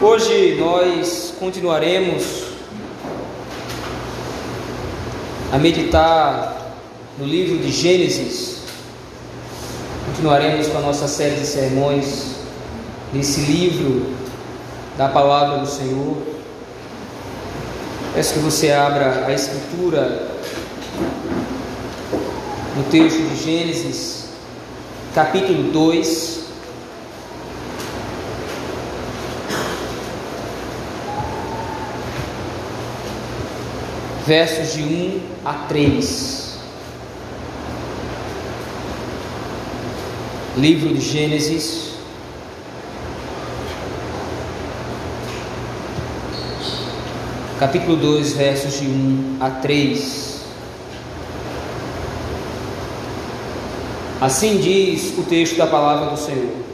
Hoje nós continuaremos a meditar no livro de Gênesis. Continuaremos com a nossa série de sermões nesse livro da palavra do Senhor. Peço que você abra a escritura no texto de Gênesis, capítulo 2. Versos de 1 a 3. Livro de Gênesis, capítulo 2, versos de 1 a 3. Assim diz o texto da palavra do Senhor.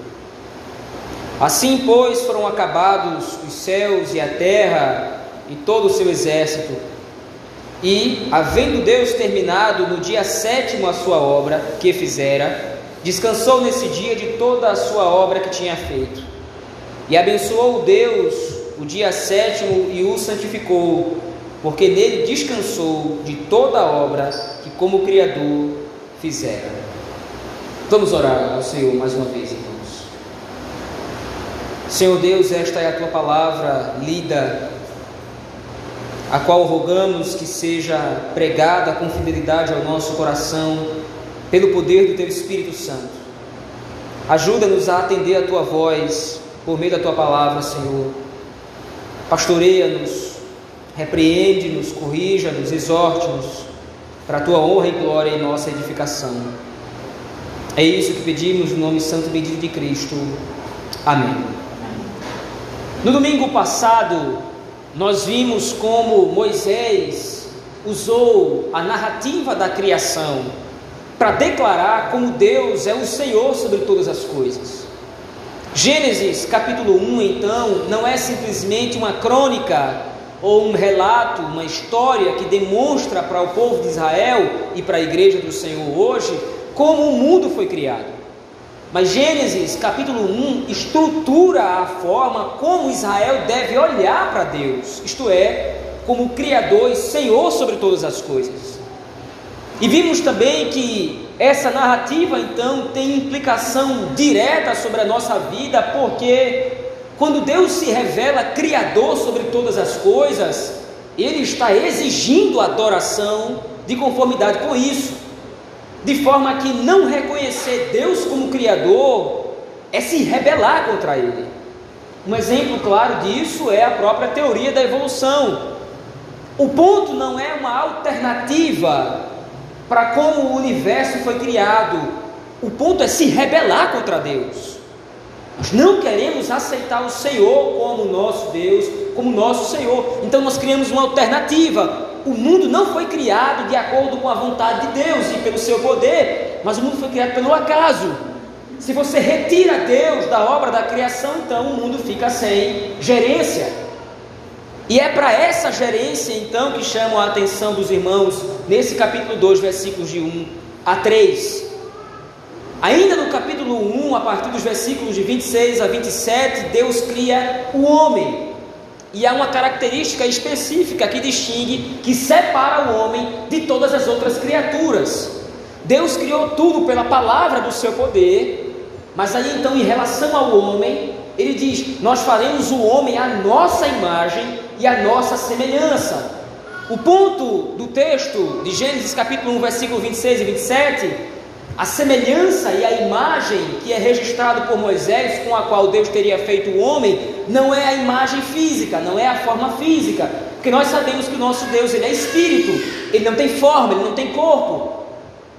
Assim, pois, foram acabados os céus e a terra e todo o seu exército e, havendo Deus terminado no dia sétimo a sua obra que fizera, descansou nesse dia de toda a sua obra que tinha feito. E abençoou Deus o dia sétimo e o santificou, porque nele descansou de toda a obra que, como Criador, fizera. Vamos orar ao Senhor mais uma vez, irmãos. Senhor Deus, esta é a tua palavra lida a qual rogamos que seja pregada com fidelidade ao nosso coração, pelo poder do Teu Espírito Santo. Ajuda-nos a atender a Tua voz por meio da Tua palavra, Senhor. Pastoreia-nos, repreende-nos, corrija-nos, exorte-nos, para a Tua honra e glória em nossa edificação. É isso que pedimos no nome santo e bendito de Cristo. Amém. No domingo passado, nós vimos como Moisés usou a narrativa da criação para declarar como Deus é o Senhor sobre todas as coisas. Gênesis capítulo 1, então, não é simplesmente uma crônica ou um relato, uma história que demonstra para o povo de Israel e para a igreja do Senhor hoje como o mundo foi criado. Mas Gênesis capítulo 1 estrutura a forma como Israel deve olhar para Deus, isto é, como Criador e Senhor sobre todas as coisas. E vimos também que essa narrativa então tem implicação direta sobre a nossa vida, porque quando Deus se revela Criador sobre todas as coisas, Ele está exigindo adoração de conformidade com isso de forma que não reconhecer Deus como Criador é se rebelar contra Ele. Um exemplo claro disso é a própria teoria da evolução. O ponto não é uma alternativa para como o universo foi criado, o ponto é se rebelar contra Deus. Nós não queremos aceitar o Senhor como nosso Deus, como nosso Senhor. Então nós criamos uma alternativa, o mundo não foi criado de acordo com a vontade de Deus e pelo seu poder, mas o mundo foi criado pelo acaso. Se você retira Deus da obra da criação, então o mundo fica sem gerência. E é para essa gerência então que chamam a atenção dos irmãos nesse capítulo 2, versículos de 1 a 3. Ainda no capítulo 1, a partir dos versículos de 26 a 27, Deus cria o homem. E há uma característica específica que distingue, que separa o homem de todas as outras criaturas. Deus criou tudo pela palavra do seu poder, mas aí então, em relação ao homem, ele diz: Nós faremos o homem à nossa imagem e à nossa semelhança. O ponto do texto de Gênesis capítulo 1, versículo 26 e 27 a semelhança e a imagem que é registrado por Moisés, com a qual Deus teria feito o homem, não é a imagem física, não é a forma física, porque nós sabemos que o nosso Deus ele é espírito, ele não tem forma, ele não tem corpo.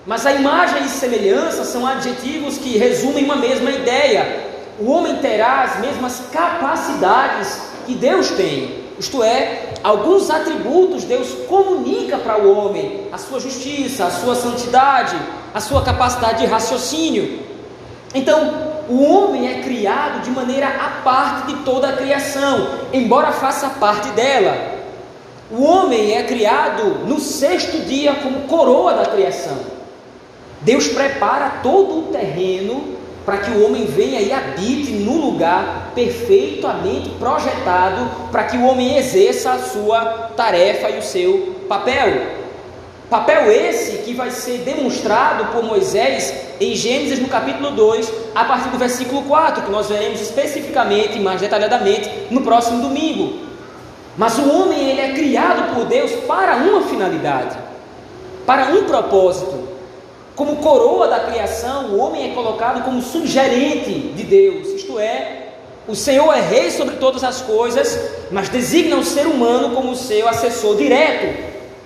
Mas a imagem e semelhança são adjetivos que resumem uma mesma ideia. O homem terá as mesmas capacidades que Deus tem. Isto é, alguns atributos Deus comunica para o homem: a sua justiça, a sua santidade, a sua capacidade de raciocínio. Então, o homem é criado de maneira à parte de toda a criação, embora faça parte dela. O homem é criado no sexto dia como coroa da criação. Deus prepara todo o terreno para que o homem venha e habite no lugar perfeitamente projetado para que o homem exerça a sua tarefa e o seu papel. Papel esse que vai ser demonstrado por Moisés em Gênesis no capítulo 2, a partir do versículo 4, que nós veremos especificamente, mais detalhadamente, no próximo domingo. Mas o homem ele é criado por Deus para uma finalidade, para um propósito. Como coroa da criação, o homem é colocado como subgerente de Deus, isto é, o Senhor é rei sobre todas as coisas, mas designa o ser humano como seu assessor direto,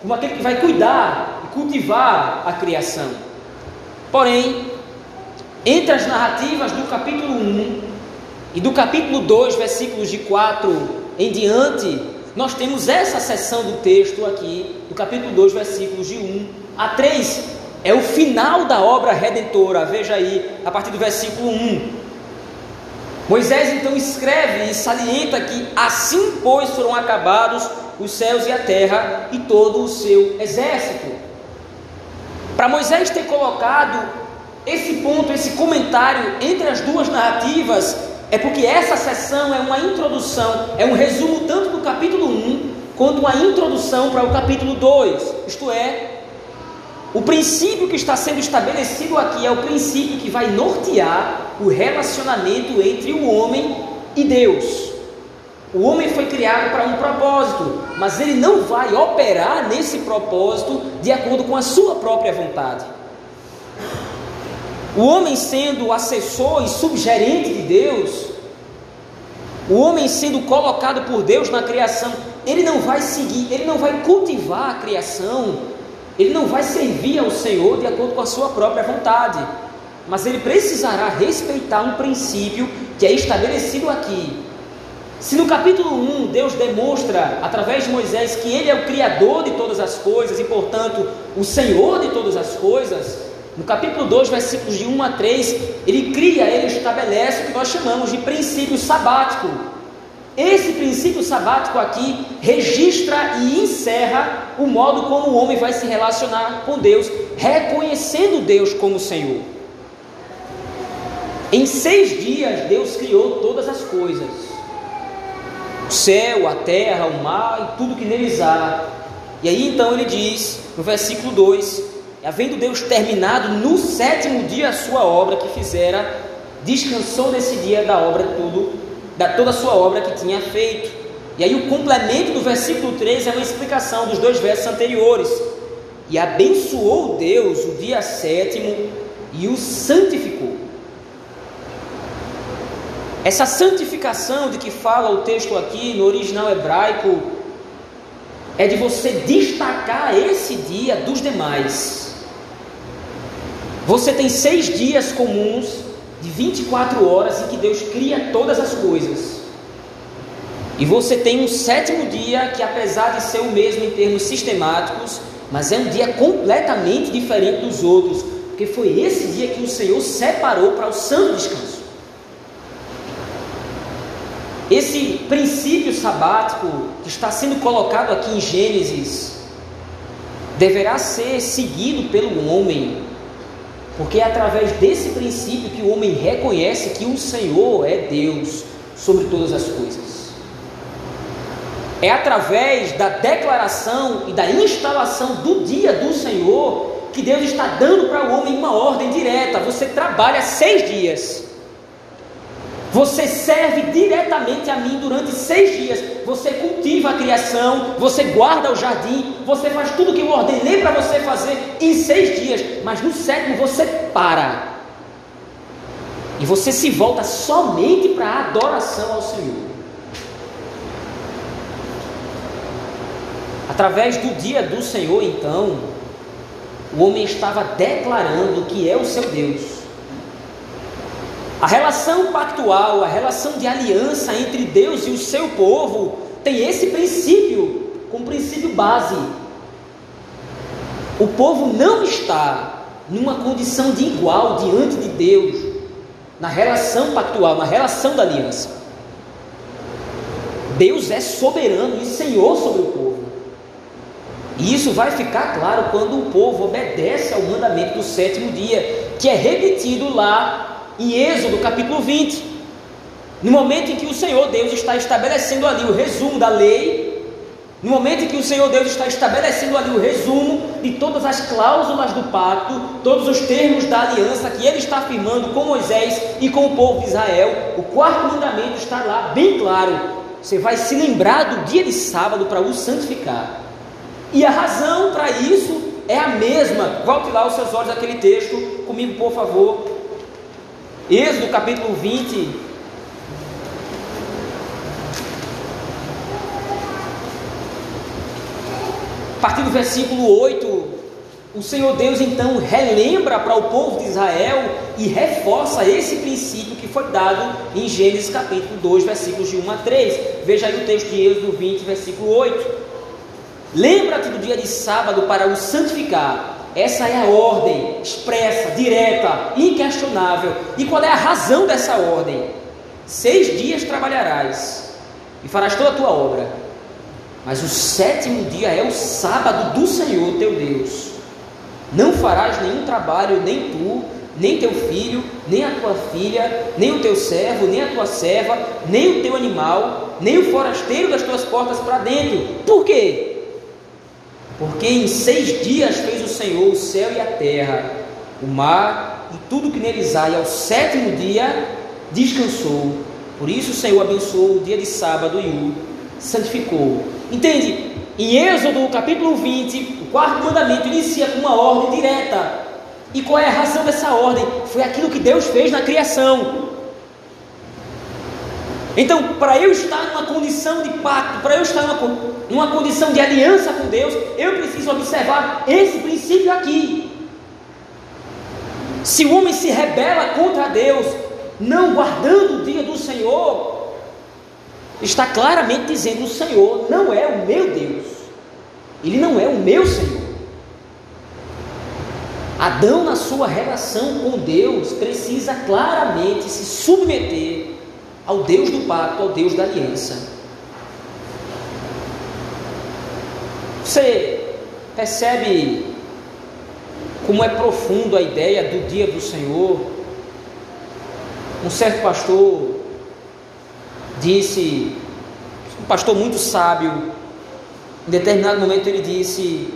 como aquele que vai cuidar e cultivar a criação. Porém, entre as narrativas do capítulo 1 e do capítulo 2, versículos de 4 em diante, nós temos essa seção do texto aqui, do capítulo 2, versículos de 1 a 3, é o final da obra redentora. Veja aí, a partir do versículo 1. Moisés então escreve e salienta que assim, pois, foram acabados os céus e a terra e todo o seu exército. Para Moisés ter colocado esse ponto, esse comentário entre as duas narrativas, é porque essa sessão é uma introdução, é um resumo tanto do capítulo 1 quanto uma introdução para o capítulo 2, isto é, o princípio que está sendo estabelecido aqui é o princípio que vai nortear o relacionamento entre o homem e Deus. O homem foi criado para um propósito, mas ele não vai operar nesse propósito de acordo com a sua própria vontade. O homem sendo assessor e subgerente de Deus, o homem sendo colocado por Deus na criação, ele não vai seguir, ele não vai cultivar a criação ele não vai servir ao Senhor de acordo com a sua própria vontade, mas ele precisará respeitar um princípio que é estabelecido aqui. Se no capítulo 1 Deus demonstra através de Moisés que ele é o criador de todas as coisas e, portanto, o Senhor de todas as coisas, no capítulo 2, versículos de 1 a 3, ele cria, ele estabelece o que nós chamamos de princípio sabático, esse princípio sabático aqui registra e encerra o modo como o homem vai se relacionar com Deus, reconhecendo Deus como Senhor. Em seis dias, Deus criou todas as coisas: o céu, a terra, o mar e tudo que neles há. E aí então ele diz, no versículo 2: Havendo Deus terminado no sétimo dia a sua obra que fizera, descansou nesse dia da obra tudo da toda a sua obra que tinha feito. E aí o complemento do versículo 3 é uma explicação dos dois versos anteriores. E abençoou Deus o dia sétimo e o santificou. Essa santificação de que fala o texto aqui no original hebraico é de você destacar esse dia dos demais. Você tem seis dias comuns de 24 horas em que Deus cria todas as coisas. E você tem um sétimo dia que, apesar de ser o mesmo em termos sistemáticos, mas é um dia completamente diferente dos outros, porque foi esse dia que o Senhor separou para o santo descanso. Esse princípio sabático que está sendo colocado aqui em Gênesis deverá ser seguido pelo homem porque é através desse princípio que o homem reconhece que o Senhor é Deus sobre todas as coisas. É através da declaração e da instalação do dia do Senhor que Deus está dando para o homem uma ordem direta. Você trabalha seis dias. Você serve diretamente a mim durante seis dias. Você cultiva a criação, você guarda o jardim, você faz tudo o que eu ordenei para você fazer em seis dias. Mas no sétimo você para. E você se volta somente para a adoração ao Senhor. Através do dia do Senhor, então, o homem estava declarando que é o seu Deus a relação pactual, a relação de aliança entre Deus e o seu povo tem esse princípio como princípio base. O povo não está numa condição de igual diante de Deus na relação pactual, na relação da aliança. Deus é soberano e senhor sobre o povo. E isso vai ficar claro quando o povo obedece ao mandamento do sétimo dia, que é repetido lá em Êxodo capítulo 20. No momento em que o Senhor Deus está estabelecendo ali o resumo da lei, no momento em que o Senhor Deus está estabelecendo ali o resumo de todas as cláusulas do pacto, todos os termos da aliança que ele está afirmando com Moisés e com o povo de Israel, o quarto mandamento está lá bem claro. Você vai se lembrar do dia de sábado para o santificar. E a razão para isso é a mesma. Volte lá os seus olhos aquele texto comigo, por favor. Êxodo capítulo 20, partir do versículo 8, o Senhor Deus então relembra para o povo de Israel e reforça esse princípio que foi dado em Gênesis capítulo 2, versículos de 1 a 3. Veja aí o texto de Êxodo 20, versículo 8. Lembra-te do dia de sábado para o santificar. Essa é a ordem expressa, direta, inquestionável. E qual é a razão dessa ordem? Seis dias trabalharás e farás toda a tua obra mas o sétimo dia é o sábado do Senhor teu Deus. Não farás nenhum trabalho, nem tu, nem teu filho, nem a tua filha, nem o teu servo, nem a tua serva, nem o teu animal, nem o forasteiro das tuas portas para dentro. Por quê? Porque em seis dias fez o Senhor o céu e a terra, o mar e tudo que neles há, e ao sétimo dia descansou. Por isso o Senhor abençoou o dia de sábado e o santificou. Entende? Em Êxodo capítulo 20, o quarto mandamento inicia com uma ordem direta. E qual é a razão dessa ordem? Foi aquilo que Deus fez na criação. Então, para eu estar numa condição de pacto, para eu estar numa, numa condição de aliança com Deus, eu preciso observar esse princípio aqui. Se o homem se rebela contra Deus, não guardando o dia do Senhor, está claramente dizendo: o Senhor não é o meu Deus, ele não é o meu Senhor. Adão, na sua relação com Deus, precisa claramente se submeter ao Deus do pacto, ao Deus da aliança. Você percebe como é profundo a ideia do dia do Senhor? Um certo pastor disse, um pastor muito sábio, em determinado momento ele disse: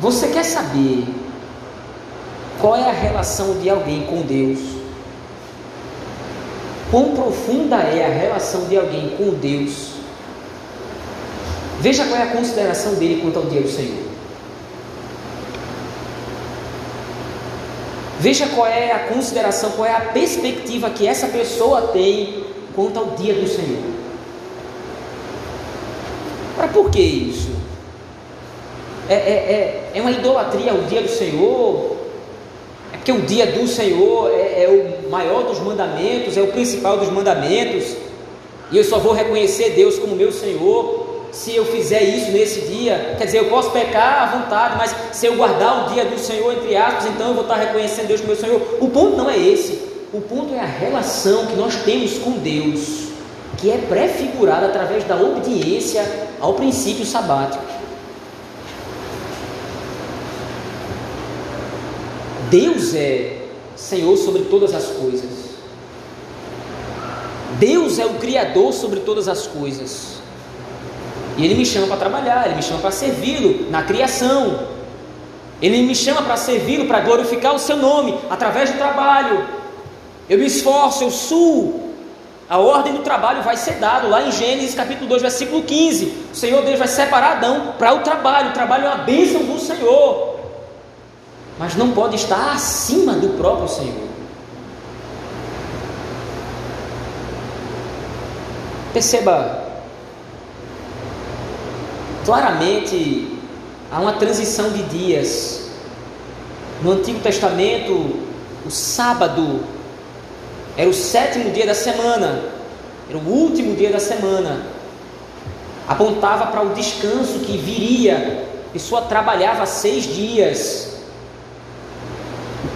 Você quer saber qual é a relação de alguém com Deus? Quão profunda é a relação de alguém com Deus? Veja qual é a consideração dele quanto ao dia do Senhor. Veja qual é a consideração, qual é a perspectiva que essa pessoa tem quanto ao dia do Senhor. Para por que isso? É, é, é, é, uma idolatria o dia do Senhor? É porque o dia do Senhor é, é o maior dos mandamentos, é o principal dos mandamentos, e eu só vou reconhecer Deus como meu Senhor se eu fizer isso nesse dia, quer dizer, eu posso pecar à vontade, mas se eu guardar o dia do Senhor, entre aspas, então eu vou estar reconhecendo Deus como meu Senhor. O ponto não é esse. O ponto é a relação que nós temos com Deus, que é prefigurada através da obediência ao princípio sabático. Deus é Senhor sobre todas as coisas. Deus é o Criador sobre todas as coisas. E Ele me chama para trabalhar, Ele me chama para servi-lo na criação. Ele me chama para servi-lo, para glorificar o seu nome através do trabalho eu me esforço, eu suo. A ordem do trabalho vai ser dado lá em Gênesis capítulo 2, versículo 15. O Senhor Deus vai separar Adão para o trabalho. O trabalho é uma bênção do Senhor. Mas não pode estar acima do próprio Senhor. Perceba, claramente há uma transição de dias. No Antigo Testamento, o sábado era o sétimo dia da semana, era o último dia da semana. Apontava para o descanso que viria. A pessoa trabalhava seis dias,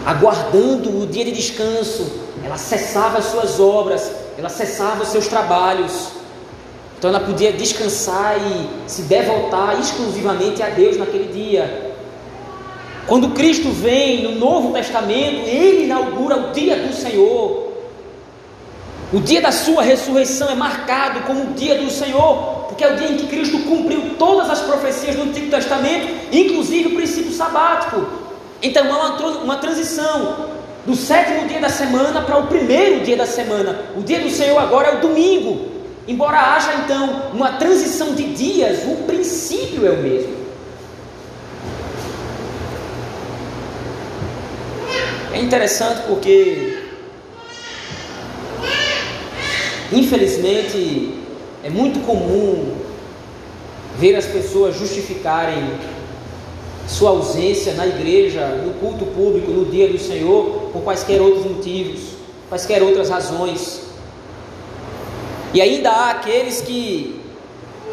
aguardando o dia de descanso. Ela cessava as suas obras, ela cessava os seus trabalhos. Então ela podia descansar e se devotar exclusivamente a Deus naquele dia. Quando Cristo vem no Novo Testamento, ele inaugura o dia do Senhor. O dia da sua ressurreição é marcado como o dia do Senhor, porque é o dia em que Cristo cumpriu todas as profecias do Antigo Testamento, inclusive o princípio sabático. Então há uma, uma transição do sétimo dia da semana para o primeiro dia da semana. O dia do Senhor agora é o domingo. Embora haja então uma transição de dias, o princípio é o mesmo. É interessante porque Infelizmente, é muito comum ver as pessoas justificarem sua ausência na igreja, no culto público, no dia do Senhor, por quaisquer outros motivos, quaisquer outras razões. E ainda há aqueles que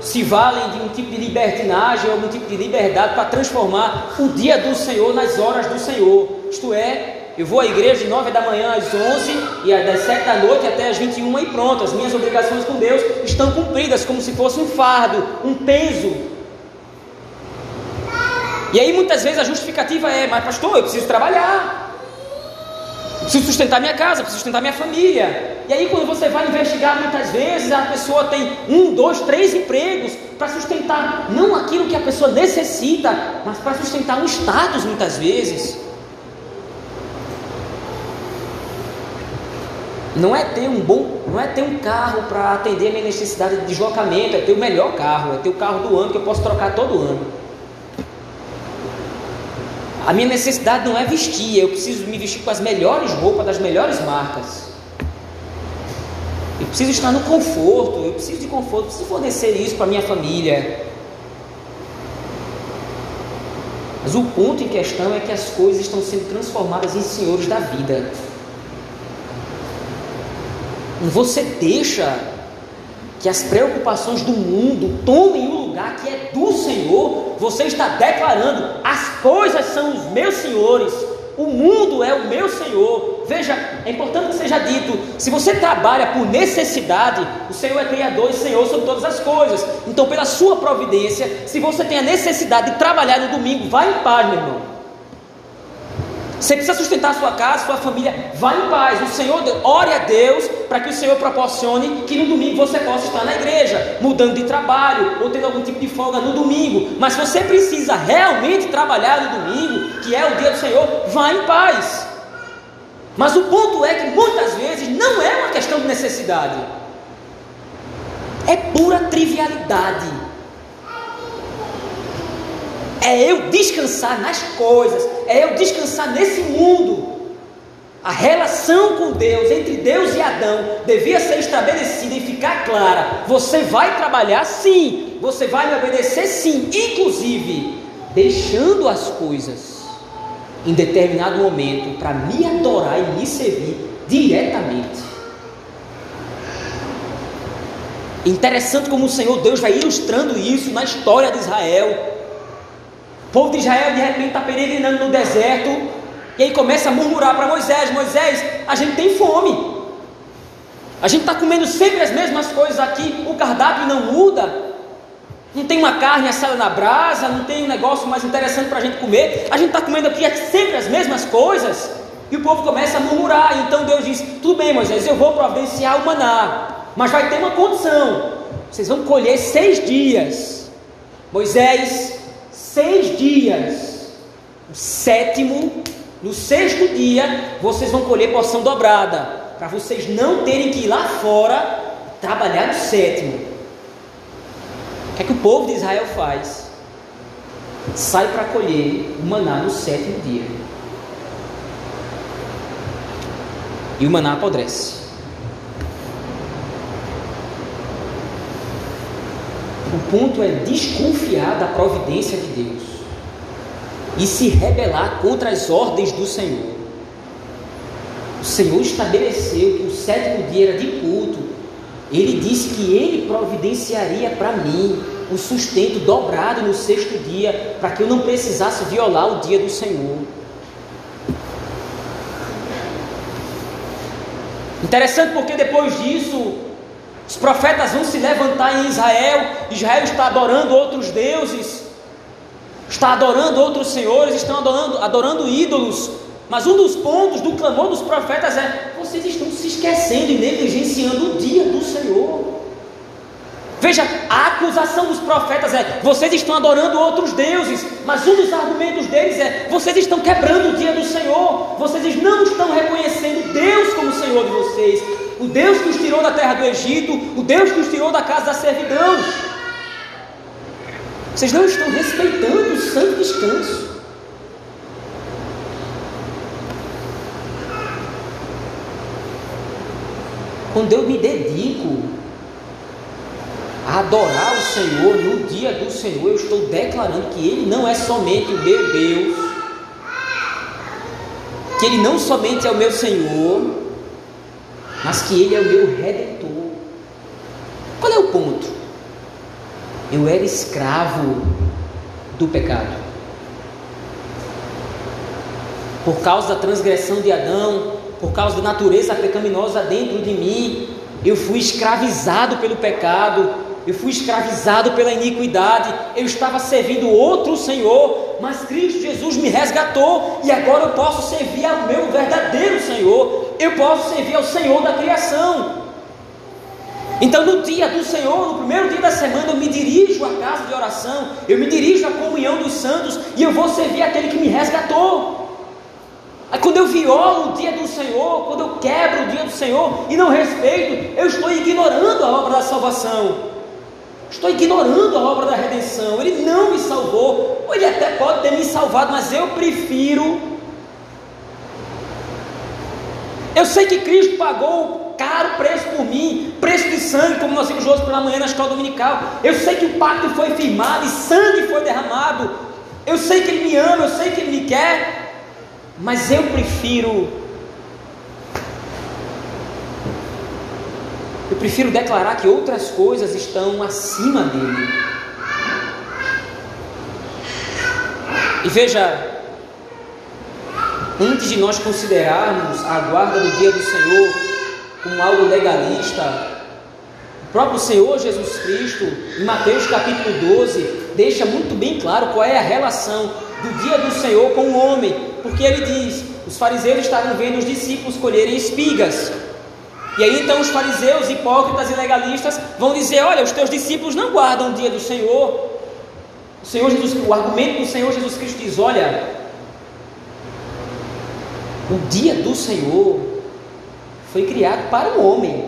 se valem de um tipo de libertinagem ou um tipo de liberdade para transformar o dia do Senhor nas horas do Senhor, isto é, eu vou à igreja de 9 da manhã às 11 e das 7 da noite até às 21 e pronto. As minhas obrigações com Deus estão cumpridas como se fosse um fardo, um peso. E aí muitas vezes a justificativa é: mas pastor, eu preciso trabalhar, preciso sustentar minha casa, preciso sustentar minha família. E aí quando você vai investigar, muitas vezes a pessoa tem um, dois, três empregos para sustentar não aquilo que a pessoa necessita, mas para sustentar um status muitas vezes. Não é ter um bom, não é ter um carro para atender a minha necessidade de deslocamento, é ter o melhor carro, é ter o carro do ano que eu posso trocar todo ano. A minha necessidade não é vestir, eu preciso me vestir com as melhores roupas das melhores marcas. Eu preciso estar no conforto, eu preciso de conforto, preciso fornecer isso para minha família. Mas o ponto em questão é que as coisas estão sendo transformadas em senhores da vida. Você deixa que as preocupações do mundo tomem o lugar que é do Senhor, você está declarando: as coisas são os meus senhores, o mundo é o meu Senhor. Veja, é importante que seja dito: se você trabalha por necessidade, o Senhor é Criador e Senhor sobre todas as coisas. Então, pela sua providência, se você tem a necessidade de trabalhar no domingo, vá em paz, meu irmão. Você precisa sustentar sua casa, sua família, vá em paz. O Senhor, ore a Deus para que o Senhor proporcione que no domingo você possa estar na igreja, mudando de trabalho ou tendo algum tipo de folga no domingo. Mas se você precisa realmente trabalhar no domingo, que é o dia do Senhor, vá em paz. Mas o ponto é que muitas vezes não é uma questão de necessidade, é pura trivialidade é eu descansar nas coisas, é eu descansar nesse mundo. A relação com Deus, entre Deus e Adão, devia ser estabelecida e ficar clara. Você vai trabalhar sim, você vai me obedecer sim, inclusive deixando as coisas em determinado momento para me adorar e me servir diretamente. Interessante como o Senhor Deus vai ilustrando isso na história de Israel. O povo de Israel de repente está peregrinando no deserto e aí começa a murmurar para Moisés: Moisés, a gente tem fome. A gente está comendo sempre as mesmas coisas aqui, o cardápio não muda. Não tem uma carne assada na brasa, não tem um negócio mais interessante para a gente comer. A gente está comendo aqui sempre as mesmas coisas. E o povo começa a murmurar. Então Deus diz: Tudo bem, Moisés, eu vou providenciar o maná. Mas vai ter uma condição: vocês vão colher seis dias. Moisés, seis dias. O sétimo, no sexto dia, vocês vão colher porção dobrada. Para vocês não terem que ir lá fora trabalhar no sétimo. O que é que o povo de Israel faz? Sai para colher o maná no sétimo dia. E o maná apodrece. O ponto é desconfiar da providência de Deus e se rebelar contra as ordens do Senhor. O Senhor estabeleceu que o sétimo dia era de culto. Ele disse que ele providenciaria para mim o sustento dobrado no sexto dia, para que eu não precisasse violar o dia do Senhor. Interessante porque depois disso, os profetas vão se levantar em Israel, Israel está adorando outros deuses. está adorando outros senhores, estão adorando, adorando ídolos. Mas um dos pontos do clamor dos profetas é: vocês estão se esquecendo e negligenciando o dia do Senhor. Veja, a acusação dos profetas é: vocês estão adorando outros deuses, mas um dos argumentos deles é: vocês estão quebrando o dia do Senhor, vocês não estão reconhecendo Deus como Senhor de vocês, o Deus que os tirou da terra do Egito, o Deus que os tirou da casa da servidão. Vocês não estão respeitando o santo descanso. Quando eu me dedico a adorar o Senhor no dia do Senhor, eu estou declarando que Ele não é somente o meu Deus, que Ele não somente é o meu Senhor, mas que Ele é o meu redentor. Qual é o ponto? Eu era escravo do pecado. Por causa da transgressão de Adão, por causa da natureza pecaminosa dentro de mim, eu fui escravizado pelo pecado, eu fui escravizado pela iniquidade, eu estava servindo outro Senhor, mas Cristo Jesus me resgatou e agora eu posso servir ao meu verdadeiro Senhor, eu posso servir ao Senhor da criação. Então, no dia do Senhor, no primeiro dia da semana, eu me dirijo à casa de oração, eu me dirijo à comunhão dos santos e eu vou servir aquele que me resgatou. Aí quando eu violo o dia do Senhor, quando eu quebro o dia do Senhor e não respeito, eu estou ignorando a obra da salvação. Estou ignorando a obra da redenção. Ele não me salvou. Ou ele até pode ter me salvado, mas eu prefiro. Eu sei que Cristo pagou caro preço por mim, preço de sangue, como nós vimos hoje pela manhã na escola dominical. Eu sei que o pacto foi firmado e sangue foi derramado. Eu sei que Ele me ama, eu sei que Ele me quer, mas eu prefiro Eu prefiro declarar que outras coisas estão acima dele. E veja, antes de nós considerarmos a guarda do dia do Senhor como algo legalista, o próprio Senhor Jesus Cristo, em Mateus capítulo 12, deixa muito bem claro qual é a relação do dia do Senhor com o homem, porque ele diz: os fariseus estavam vendo os discípulos colherem espigas. E aí então os fariseus, hipócritas e legalistas vão dizer: Olha, os teus discípulos não guardam o dia do Senhor. O, Senhor Jesus, o argumento do Senhor Jesus Cristo diz: Olha, o dia do Senhor foi criado para o homem.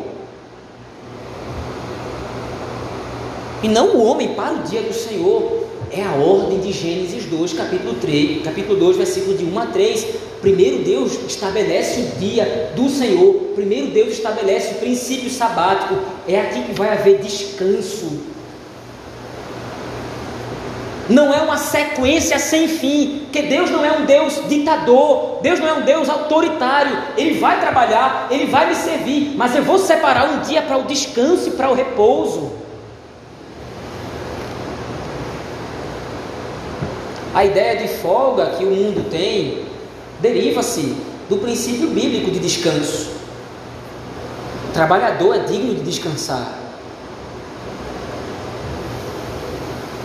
E não o homem para o dia do Senhor. É a ordem de Gênesis 2, capítulo 3, capítulo 2, versículo de 1 a 3. Primeiro Deus estabelece o dia do Senhor. Primeiro Deus estabelece o princípio sabático. É aqui que vai haver descanso. Não é uma sequência sem fim, porque Deus não é um Deus ditador, Deus não é um Deus autoritário. Ele vai trabalhar, ele vai me servir, mas eu vou separar um dia para o descanso e para o repouso. A ideia de folga que o mundo tem deriva-se do princípio bíblico de descanso. O trabalhador é digno de descansar.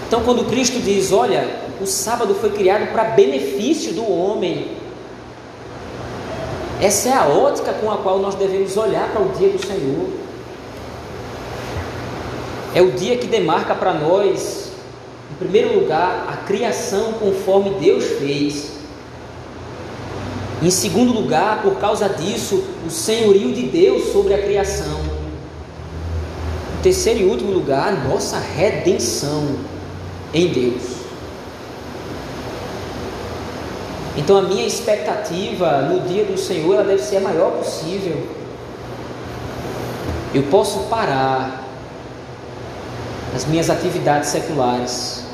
Então, quando Cristo diz: Olha, o sábado foi criado para benefício do homem, essa é a ótica com a qual nós devemos olhar para o dia do Senhor. É o dia que demarca para nós, em primeiro lugar, a criação conforme Deus fez. Em segundo lugar, por causa disso, o senhorio de Deus sobre a criação. Em terceiro e último lugar, a nossa redenção em Deus. Então a minha expectativa no dia do Senhor ela deve ser a maior possível. Eu posso parar as minhas atividades seculares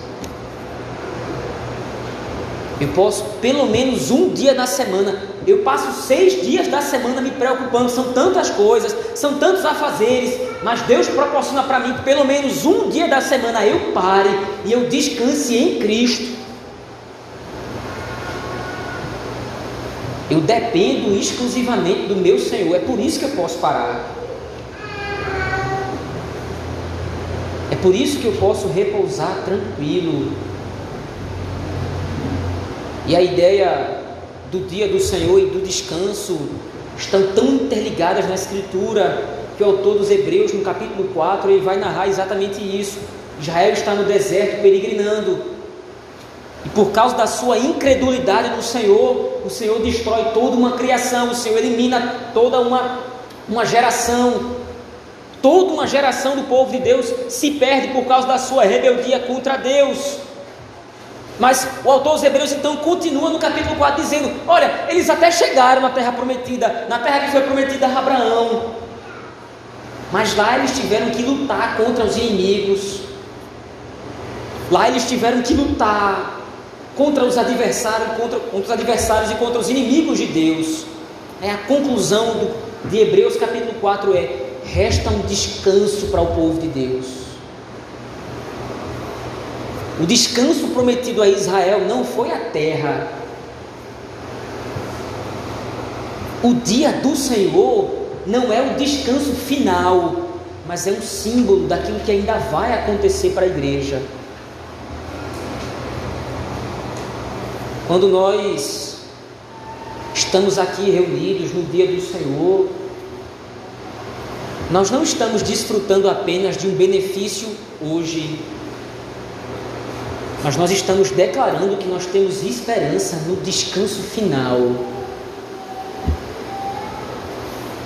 eu posso, pelo menos um dia na semana, eu passo seis dias da semana me preocupando, são tantas coisas, são tantos afazeres, mas Deus proporciona para mim que pelo menos um dia da semana eu pare e eu descanse em Cristo. Eu dependo exclusivamente do meu Senhor, é por isso que eu posso parar. É por isso que eu posso repousar tranquilo E a ideia do dia do Senhor e do descanso estão tão interligadas na Escritura que o autor dos Hebreus, no capítulo 4, ele vai narrar exatamente isso. Israel está no deserto peregrinando. E por causa da sua incredulidade no Senhor, o Senhor destrói toda uma criação, o Senhor elimina toda uma, uma geração. Toda uma geração do povo de Deus se perde por causa da sua rebeldia contra Deus. Mas o autor dos Hebreus então continua no capítulo 4 dizendo: Olha, eles até chegaram na terra prometida, na terra que foi prometida a Abraão. Mas lá eles tiveram que lutar contra os inimigos. Lá eles tiveram que lutar contra os adversários, contra, contra os adversários e contra os inimigos de Deus. É a conclusão do, de Hebreus capítulo 4 é: resta um descanso para o povo de Deus. O descanso prometido a Israel não foi a terra. O dia do Senhor não é o descanso final, mas é um símbolo daquilo que ainda vai acontecer para a igreja. Quando nós estamos aqui reunidos no dia do Senhor, nós não estamos desfrutando apenas de um benefício hoje, mas nós estamos declarando que nós temos esperança no descanso final.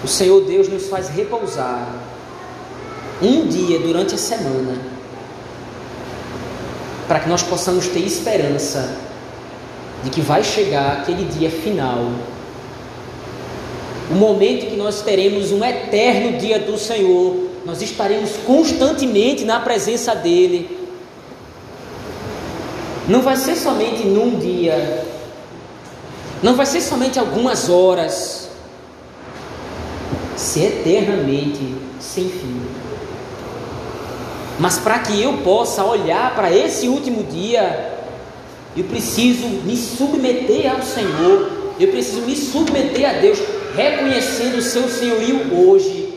O Senhor Deus nos faz repousar um dia durante a semana, para que nós possamos ter esperança de que vai chegar aquele dia final, o momento que nós teremos um eterno dia do Senhor, nós estaremos constantemente na presença dEle não vai ser somente num dia, não vai ser somente algumas horas, se eternamente sem fim. Mas para que eu possa olhar para esse último dia, eu preciso me submeter ao Senhor, eu preciso me submeter a Deus, reconhecendo o seu senhorio hoje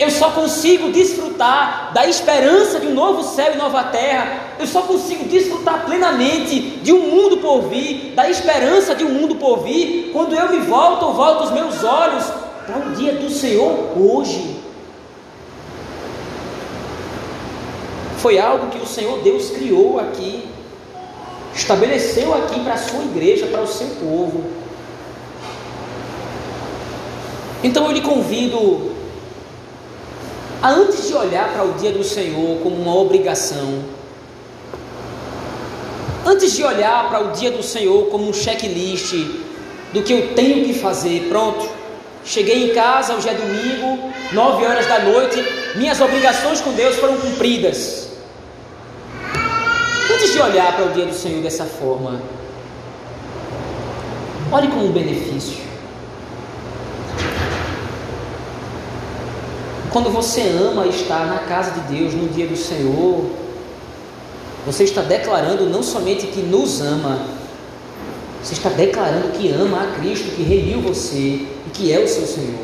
eu só consigo desfrutar da esperança de um novo céu e nova terra. Eu só consigo desfrutar plenamente de um mundo por vir, da esperança de um mundo por vir, quando eu me volto ou volto os meus olhos para o dia do Senhor hoje. Foi algo que o Senhor Deus criou aqui, estabeleceu aqui para a sua igreja, para o seu povo. Então eu lhe convido antes de olhar para o dia do Senhor como uma obrigação, antes de olhar para o dia do Senhor como um checklist do que eu tenho que fazer, pronto, cheguei em casa, hoje é domingo, nove horas da noite, minhas obrigações com Deus foram cumpridas. Antes de olhar para o dia do Senhor dessa forma, olhe como um benefício. Quando você ama estar na casa de Deus no dia do Senhor, você está declarando não somente que nos ama, você está declarando que ama a Cristo que remiu você e que é o seu Senhor.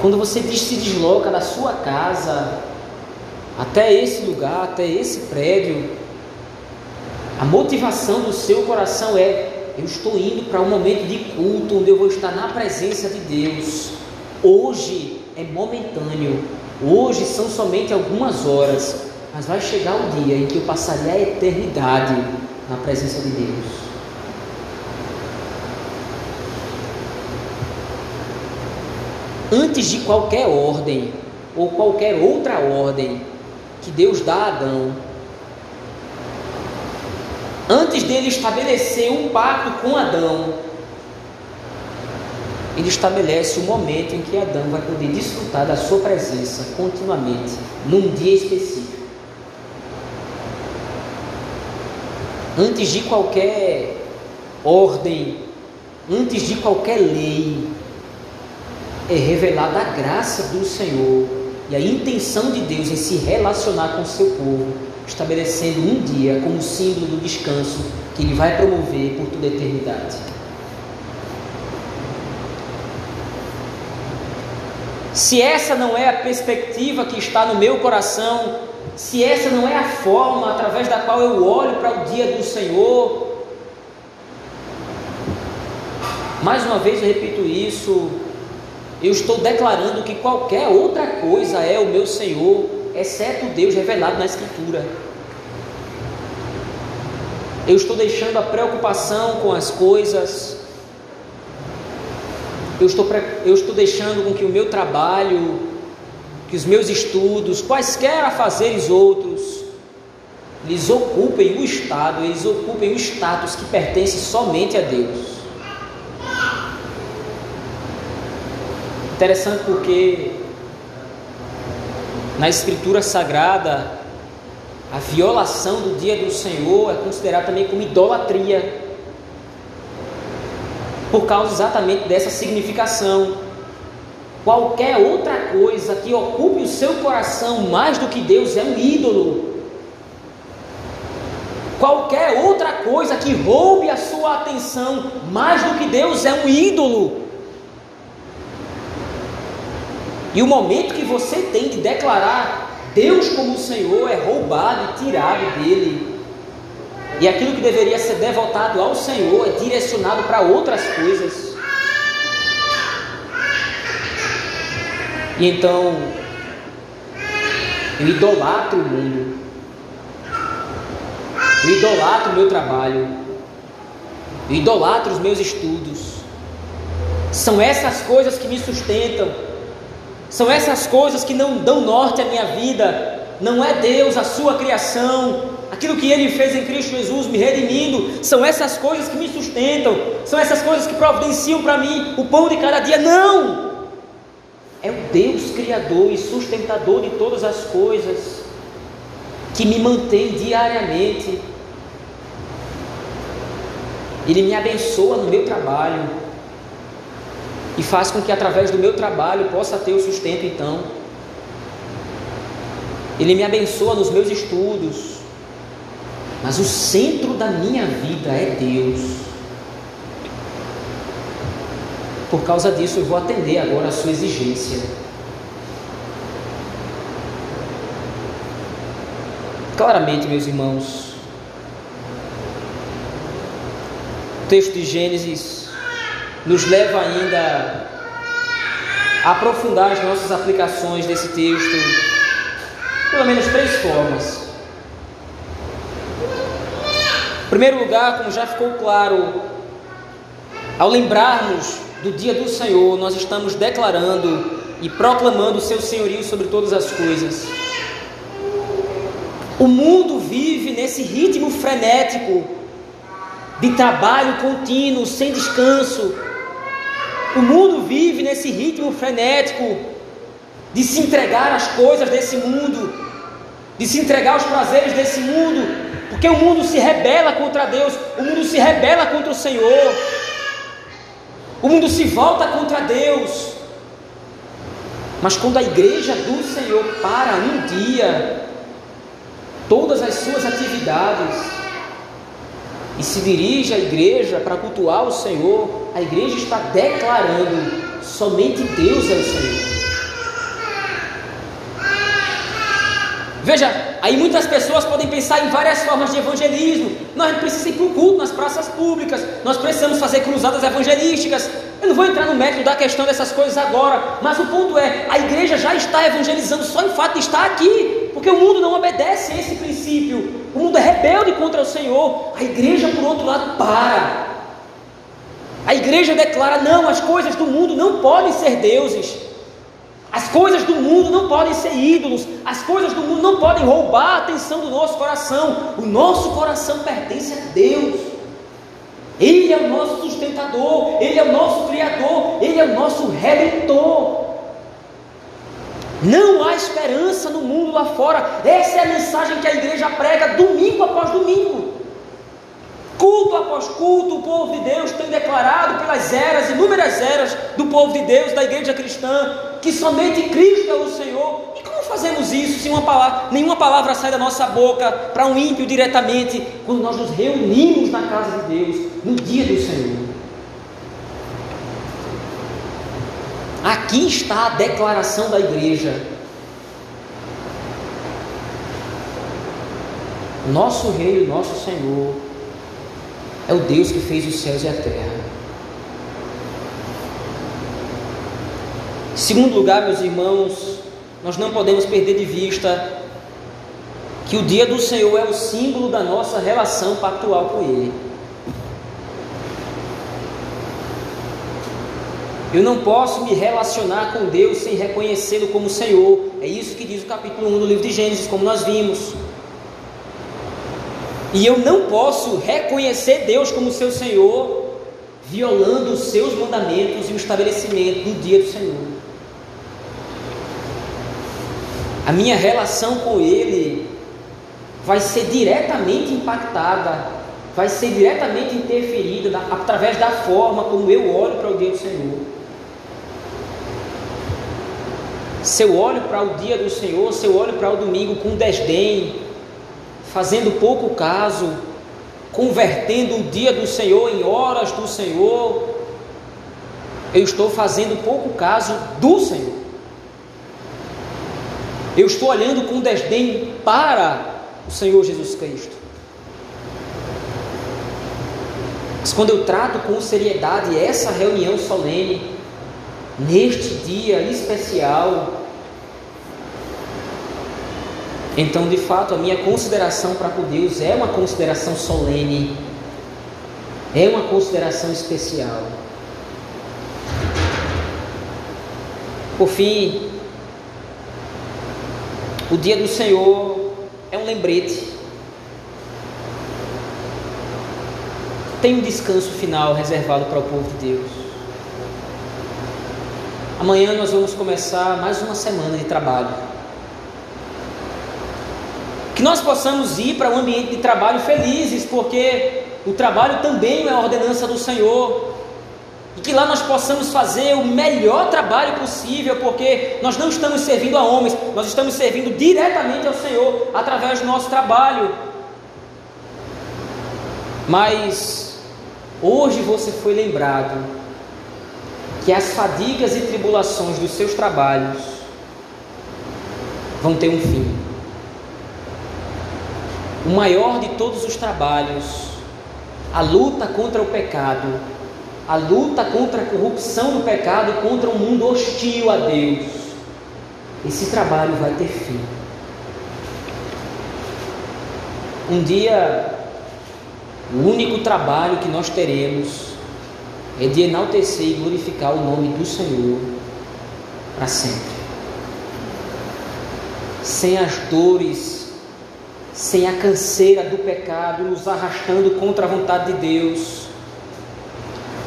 Quando você se desloca da sua casa até esse lugar, até esse prédio, a motivação do seu coração é: eu estou indo para um momento de culto onde eu vou estar na presença de Deus. Hoje é momentâneo, hoje são somente algumas horas, mas vai chegar o dia em que eu passarei a eternidade na presença de Deus. Antes de qualquer ordem ou qualquer outra ordem que Deus dá a Adão, antes dele estabelecer um pacto com Adão, ele estabelece o momento em que Adão vai poder desfrutar da sua presença continuamente, num dia específico. Antes de qualquer ordem, antes de qualquer lei, é revelada a graça do Senhor e a intenção de Deus em se relacionar com o seu povo, estabelecendo um dia como símbolo do descanso que Ele vai promover por toda a eternidade. Se essa não é a perspectiva que está no meu coração, se essa não é a forma através da qual eu olho para o dia do Senhor, mais uma vez eu repito isso, eu estou declarando que qualquer outra coisa é o meu Senhor, exceto Deus revelado na Escritura. Eu estou deixando a preocupação com as coisas, eu estou, eu estou deixando com que o meu trabalho, que os meus estudos, quaisquer afazeres outros, eles ocupem o estado, eles ocupem o status que pertence somente a Deus. Interessante porque na Escritura Sagrada a violação do dia do Senhor é considerada também como idolatria por causa exatamente dessa significação. Qualquer outra coisa que ocupe o seu coração mais do que Deus é um ídolo. Qualquer outra coisa que roube a sua atenção mais do que Deus é um ídolo. E o momento que você tem de declarar Deus como Senhor é roubado e tirado dele. E aquilo que deveria ser devotado ao Senhor é direcionado para outras coisas. E então, eu idolatro o mundo. Eu idolatro o meu trabalho. Eu idolatro os meus estudos. São essas coisas que me sustentam. São essas coisas que não dão norte à minha vida. Não é Deus, a sua criação, aquilo que Ele fez em Cristo Jesus, me redimindo, são essas coisas que me sustentam, são essas coisas que providenciam para mim o pão de cada dia. Não! É o Deus Criador e sustentador de todas as coisas, que me mantém diariamente. Ele me abençoa no meu trabalho e faz com que através do meu trabalho possa ter o sustento então. Ele me abençoa nos meus estudos, mas o centro da minha vida é Deus. Por causa disso, eu vou atender agora a sua exigência. Claramente, meus irmãos, o texto de Gênesis nos leva ainda a aprofundar as nossas aplicações desse texto, pelo menos três formas. Em primeiro lugar, como já ficou claro, ao lembrarmos do dia do Senhor, nós estamos declarando e proclamando o seu senhorio sobre todas as coisas. O mundo vive nesse ritmo frenético de trabalho contínuo, sem descanso. O mundo vive nesse ritmo frenético de se entregar às coisas desse mundo, de se entregar aos prazeres desse mundo, porque o mundo se rebela contra Deus, o mundo se rebela contra o Senhor, o mundo se volta contra Deus. Mas quando a igreja do Senhor para um dia, todas as suas atividades, e se dirige à igreja para cultuar o Senhor, a igreja está declarando: somente Deus é o Senhor. Veja, aí muitas pessoas podem pensar em várias formas de evangelismo. Nós precisamos ir para o culto nas praças públicas, nós precisamos fazer cruzadas evangelísticas. Eu não vou entrar no mérito da questão dessas coisas agora, mas o ponto é: a igreja já está evangelizando só em fato estar aqui, porque o mundo não obedece a esse princípio. O mundo é rebelde contra o Senhor. A igreja, por outro lado, para. A igreja declara: não, as coisas do mundo não podem ser deuses. As coisas do mundo não podem ser ídolos, as coisas do mundo não podem roubar a atenção do nosso coração. O nosso coração pertence a Deus. Ele é o nosso sustentador, Ele é o nosso Criador, Ele é o nosso Redentor. Não há esperança no mundo lá fora. Essa é a mensagem que a igreja prega domingo após domingo. Culto após culto, o povo de Deus tem declarado pelas eras, inúmeras eras do povo de Deus, da igreja cristã, que somente Cristo é o Senhor. E como fazemos isso se uma palavra, nenhuma palavra sai da nossa boca para um ímpio diretamente, quando nós nos reunimos na casa de Deus, no dia do Senhor? Aqui está a declaração da igreja. Nosso Rei, nosso Senhor, é o Deus que fez os céus e a terra. Segundo lugar, meus irmãos, nós não podemos perder de vista que o dia do Senhor é o símbolo da nossa relação pactual com Ele. Eu não posso me relacionar com Deus sem reconhecê-lo como Senhor. É isso que diz o capítulo 1 do livro de Gênesis, como nós vimos. E eu não posso reconhecer Deus como seu Senhor, violando os seus mandamentos e o estabelecimento do dia do Senhor. A minha relação com Ele vai ser diretamente impactada, vai ser diretamente interferida através da forma como eu olho para o dia do Senhor. Se eu olho para o dia do Senhor, se eu olho para o domingo com desdém, fazendo pouco caso, convertendo o dia do Senhor em horas do Senhor, eu estou fazendo pouco caso do Senhor. Eu estou olhando com desdém para o Senhor Jesus Cristo. Mas quando eu trato com seriedade essa reunião solene, neste dia especial, então, de fato, a minha consideração para com Deus é uma consideração solene, é uma consideração especial. Por fim, o dia do Senhor é um lembrete. Tem um descanso final reservado para o povo de Deus. Amanhã nós vamos começar mais uma semana de trabalho. Que nós possamos ir para um ambiente de trabalho felizes, porque o trabalho também é ordenança do Senhor. E que lá nós possamos fazer o melhor trabalho possível, porque nós não estamos servindo a homens, nós estamos servindo diretamente ao Senhor através do nosso trabalho. Mas hoje você foi lembrado que as fadigas e tribulações dos seus trabalhos vão ter um fim o maior de todos os trabalhos, a luta contra o pecado, a luta contra a corrupção do pecado, contra um mundo hostil a Deus. Esse trabalho vai ter fim. Um dia, o único trabalho que nós teremos é de enaltecer e glorificar o nome do Senhor para sempre. Sem as dores sem a canseira do pecado nos arrastando contra a vontade de Deus,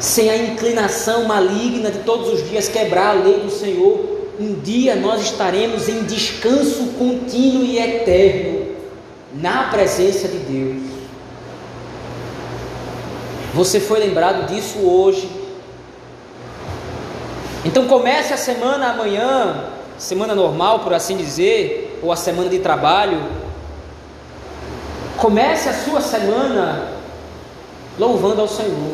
sem a inclinação maligna de todos os dias quebrar a lei do Senhor, um dia nós estaremos em descanso contínuo e eterno na presença de Deus. Você foi lembrado disso hoje. Então comece a semana amanhã, semana normal, por assim dizer, ou a semana de trabalho, Comece a sua semana louvando ao Senhor.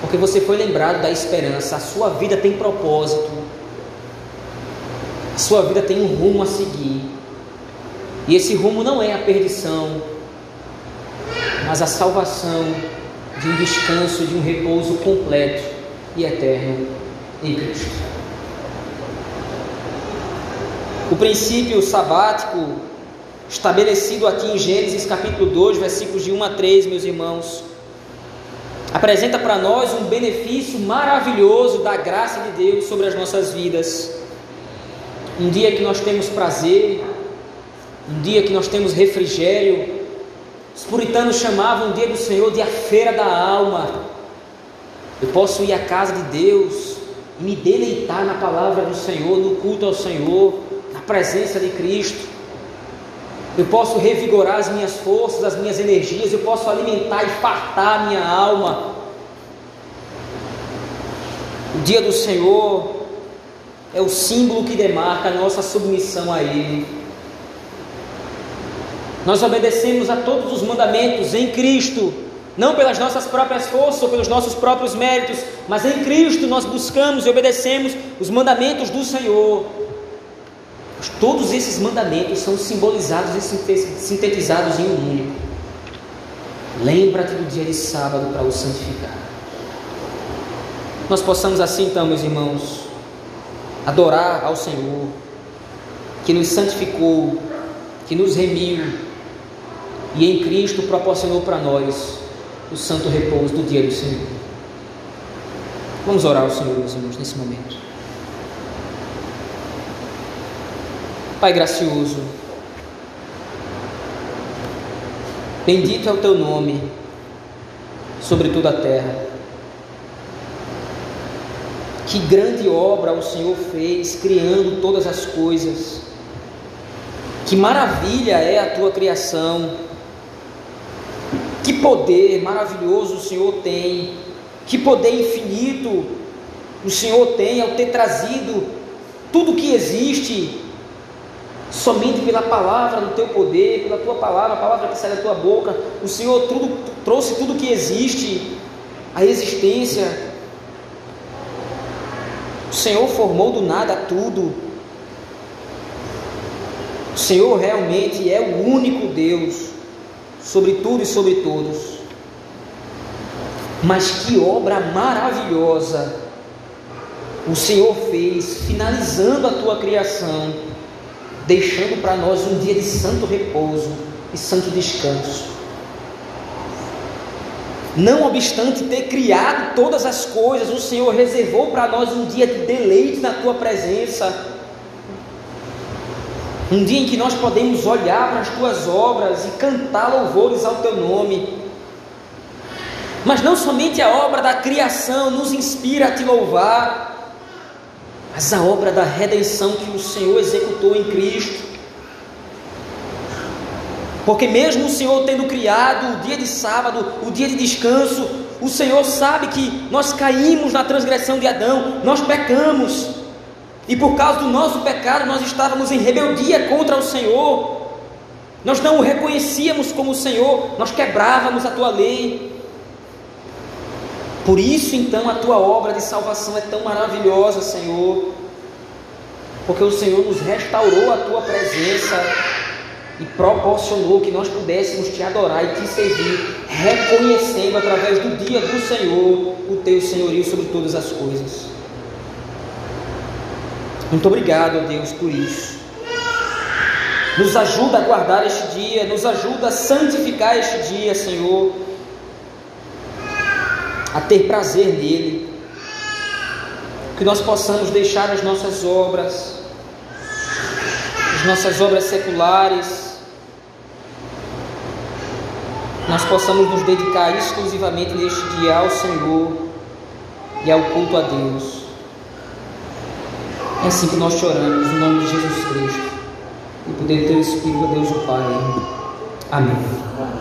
Porque você foi lembrado da esperança, a sua vida tem propósito, a sua vida tem um rumo a seguir. E esse rumo não é a perdição, mas a salvação de um descanso, de um repouso completo e eterno em Cristo. O princípio sabático estabelecido aqui em Gênesis capítulo 2, versículos de 1 a 3, meus irmãos, apresenta para nós um benefício maravilhoso da graça de Deus sobre as nossas vidas. Um dia que nós temos prazer, um dia que nós temos refrigério. Os puritanos chamavam o dia do Senhor de a feira da alma. Eu posso ir à casa de Deus e me deleitar na palavra do Senhor, no culto ao Senhor, na presença de Cristo eu posso revigorar as minhas forças, as minhas energias, eu posso alimentar e fartar a minha alma. O dia do Senhor é o símbolo que demarca a nossa submissão a Ele. Nós obedecemos a todos os mandamentos em Cristo, não pelas nossas próprias forças ou pelos nossos próprios méritos, mas em Cristo nós buscamos e obedecemos os mandamentos do Senhor. Todos esses mandamentos são simbolizados e sintetizados em um único. Lembra-te do dia de sábado para o santificar. Nós possamos assim, então, meus irmãos, adorar ao Senhor, que nos santificou, que nos remiu e em Cristo proporcionou para nós o santo repouso do dia do Senhor. Vamos orar ao Senhor, meus irmãos, nesse momento. Pai gracioso, bendito é o teu nome sobre toda a terra. Que grande obra o Senhor fez criando todas as coisas. Que maravilha é a tua criação. Que poder maravilhoso o Senhor tem. Que poder infinito o Senhor tem ao ter trazido tudo que existe somente pela palavra do teu poder, pela tua palavra, a palavra que sai da tua boca. O Senhor tudo, trouxe tudo que existe à existência. O Senhor formou do nada tudo. O Senhor realmente é o único Deus sobre tudo e sobre todos. Mas que obra maravilhosa o Senhor fez, finalizando a tua criação, deixando para nós um dia de santo repouso e santo descanso. Não obstante ter criado todas as coisas, o Senhor reservou para nós um dia de deleite na tua presença um dia em que nós podemos olhar para as tuas obras e cantar louvores ao teu nome. Mas não somente a obra da criação nos inspira a te louvar, mas a obra da redenção que o Senhor executou em Cristo. Porque mesmo o Senhor tendo criado o dia de sábado, o dia de descanso, o Senhor sabe que nós caímos na transgressão de Adão, nós pecamos. E por causa do nosso pecado, nós estávamos em rebeldia contra o Senhor. Nós não o reconhecíamos como o Senhor, nós quebrávamos a tua lei. Por isso, então, a tua obra de salvação é tão maravilhosa, Senhor, porque o Senhor nos restaurou a tua presença e proporcionou que nós pudéssemos te adorar e te servir, reconhecendo através do dia do Senhor o teu senhorio sobre todas as coisas. Muito obrigado, Deus, por isso. Nos ajuda a guardar este dia, nos ajuda a santificar este dia, Senhor, a ter prazer nele. Que nós possamos deixar as nossas obras, as nossas obras seculares, nós possamos nos dedicar exclusivamente neste dia ao Senhor e ao culto a Deus. É assim que nós choramos, no nome de Jesus Cristo. E poder ter o Espírito de Deus o Pai. Amém.